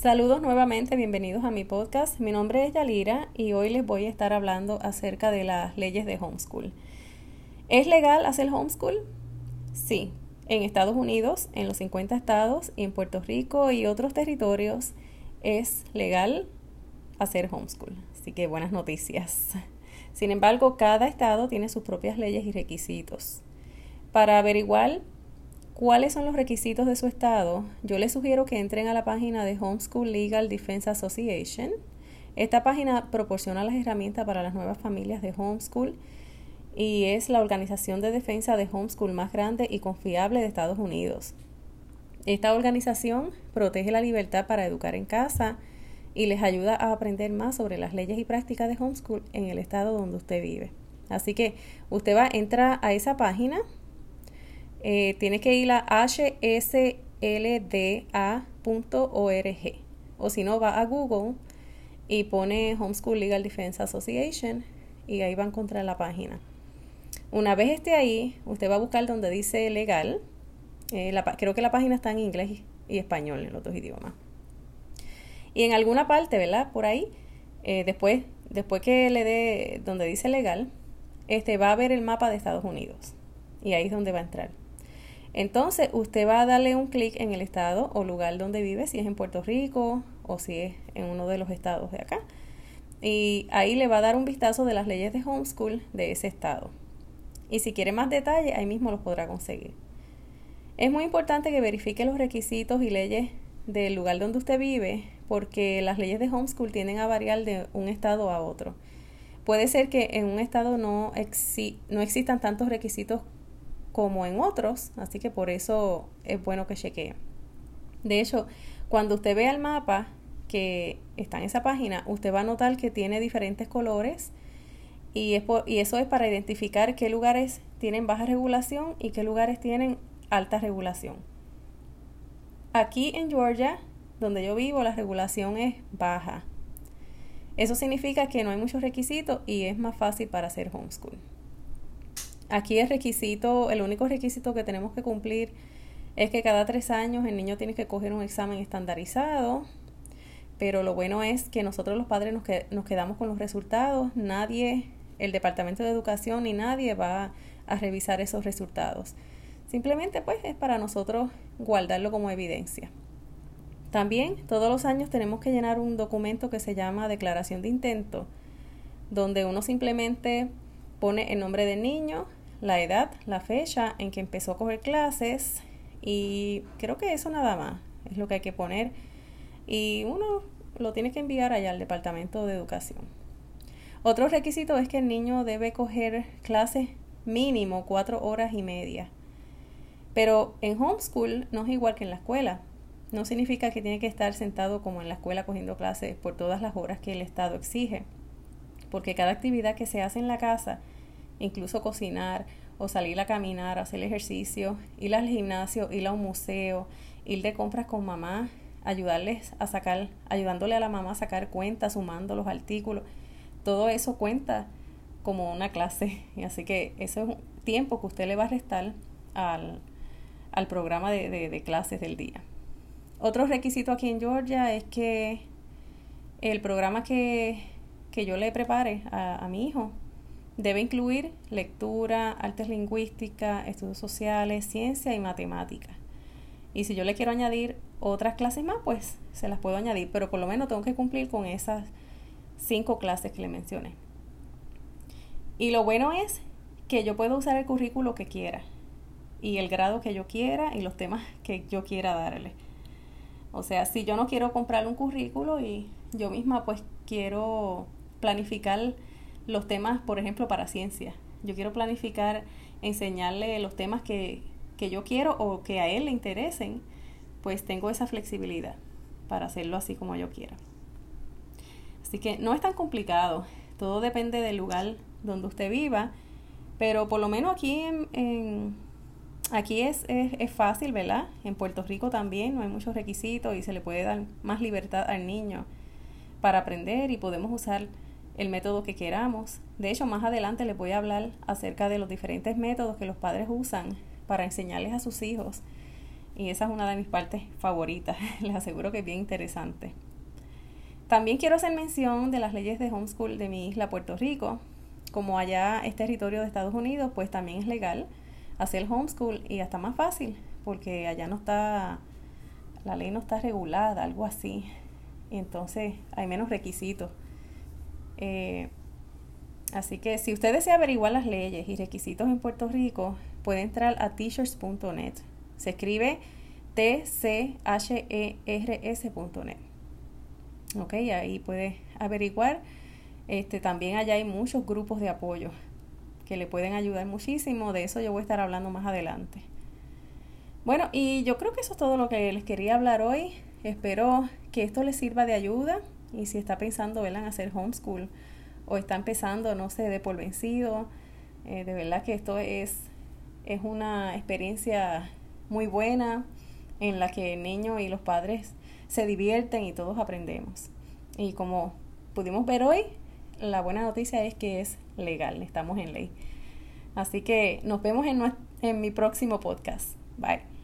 Saludos nuevamente, bienvenidos a mi podcast. Mi nombre es Yalira y hoy les voy a estar hablando acerca de las leyes de homeschool. ¿Es legal hacer homeschool? Sí, en Estados Unidos, en los 50 estados y en Puerto Rico y otros territorios es legal hacer homeschool. Así que buenas noticias. Sin embargo, cada estado tiene sus propias leyes y requisitos. Para averiguar cuáles son los requisitos de su estado, yo les sugiero que entren a la página de Homeschool Legal Defense Association. Esta página proporciona las herramientas para las nuevas familias de homeschool y es la organización de defensa de homeschool más grande y confiable de Estados Unidos. Esta organización protege la libertad para educar en casa y les ayuda a aprender más sobre las leyes y prácticas de homeschool en el estado donde usted vive. Así que usted va, entra a esa página, eh, tiene que ir a hslda.org o si no va a Google y pone Homeschool Legal Defense Association y ahí va a encontrar la página. Una vez esté ahí, usted va a buscar donde dice legal. Eh, creo que la página está en inglés y español, en los dos idiomas. Y en alguna parte, ¿verdad? Por ahí, eh, después, después que le dé donde dice legal, este va a ver el mapa de Estados Unidos. Y ahí es donde va a entrar. Entonces, usted va a darle un clic en el estado o lugar donde vive, si es en Puerto Rico o si es en uno de los estados de acá. Y ahí le va a dar un vistazo de las leyes de homeschool de ese estado. Y si quiere más detalle, ahí mismo los podrá conseguir. Es muy importante que verifique los requisitos y leyes del lugar donde usted vive, porque las leyes de homeschool tienden a variar de un estado a otro. Puede ser que en un estado no, no existan tantos requisitos como en otros, así que por eso es bueno que chequee. De hecho, cuando usted vea el mapa que está en esa página, usted va a notar que tiene diferentes colores y, y eso es para identificar qué lugares tienen baja regulación y qué lugares tienen alta regulación. Aquí en Georgia, donde yo vivo, la regulación es baja. Eso significa que no hay muchos requisitos y es más fácil para hacer homeschool. Aquí el requisito, el único requisito que tenemos que cumplir es que cada tres años el niño tiene que coger un examen estandarizado, pero lo bueno es que nosotros los padres nos, nos quedamos con los resultados, nadie, el Departamento de Educación ni nadie va a revisar esos resultados. Simplemente pues es para nosotros guardarlo como evidencia. También todos los años tenemos que llenar un documento que se llama declaración de intento, donde uno simplemente pone el nombre del niño, la edad, la fecha en que empezó a coger clases y creo que eso nada más es lo que hay que poner y uno lo tiene que enviar allá al Departamento de Educación. Otro requisito es que el niño debe coger clases mínimo cuatro horas y media pero en homeschool no es igual que en la escuela. No significa que tiene que estar sentado como en la escuela cogiendo clases por todas las horas que el Estado exige. Porque cada actividad que se hace en la casa, incluso cocinar o salir a caminar, hacer ejercicio, ir al gimnasio, ir a un museo, ir de compras con mamá, ayudarles a sacar, ayudándole a la mamá a sacar cuentas, sumando los artículos, todo eso cuenta como una clase. Así que ese es un tiempo que usted le va a restar al, al programa de, clases del día. Otro requisito aquí en Georgia es que el programa que, yo le prepare a, mi hijo debe incluir lectura, artes lingüísticas, estudios sociales, ciencia y matemática. Y si yo le quiero añadir otras clases más, pues se las puedo añadir, pero por lo menos tengo que cumplir con esas cinco clases que le mencioné. Y lo bueno es que yo puedo usar el currículo que quiera y el grado que yo quiera y los temas que yo quiera darle. O sea, si yo no quiero comprar un currículo y yo misma pues quiero planificar los temas, por ejemplo, para ciencia. Yo quiero planificar, enseñarle los temas que, que yo quiero o que a él le interesen, pues tengo esa flexibilidad para hacerlo así como yo quiera. Así que no es tan complicado, todo depende del lugar donde usted viva, pero por lo menos aquí en Aquí es, es, fácil, ¿verdad? En Puerto Rico también no hay muchos requisitos y se le puede dar más libertad al niño para aprender y podemos usar el método que queramos. De hecho, más adelante les voy a hablar acerca de los diferentes métodos que los padres usan para enseñarles a sus hijos Y esa es una de mis partes favoritas. Les aseguro que es bien interesante. También quiero hacer mención de las leyes de homeschool de mi isla Puerto Rico. Como allá es territorio de Estados Unidos, pues también es legal hacer homeschool y hasta más fácil, porque allá no está, la ley no está regulada, algo así. entonces hay menos requisitos. Eh, así que si usted desea averiguar las leyes y requisitos en Puerto Rico, puede entrar a teachers.net. Se escribe T-C-H-E-R-S.net. Ok, ahí puede averiguar. Este, también allá hay muchos grupos de apoyo que le pueden ayudar muchísimo. De eso yo voy a estar hablando más adelante. Bueno, y yo creo que eso es todo lo que les quería hablar hoy. Espero que esto les sirva de ayuda. Y si está pensando en hacer homeschool o está empezando, no se dé por vencido. Eh, de verdad que esto es, es una experiencia muy buena en la que el niño y los padres se divierten y todos aprendemos. Y como pudimos ver hoy, la buena noticia es que es legal, estamos en ley. Así que nos vemos en, en mi próximo podcast. Bye.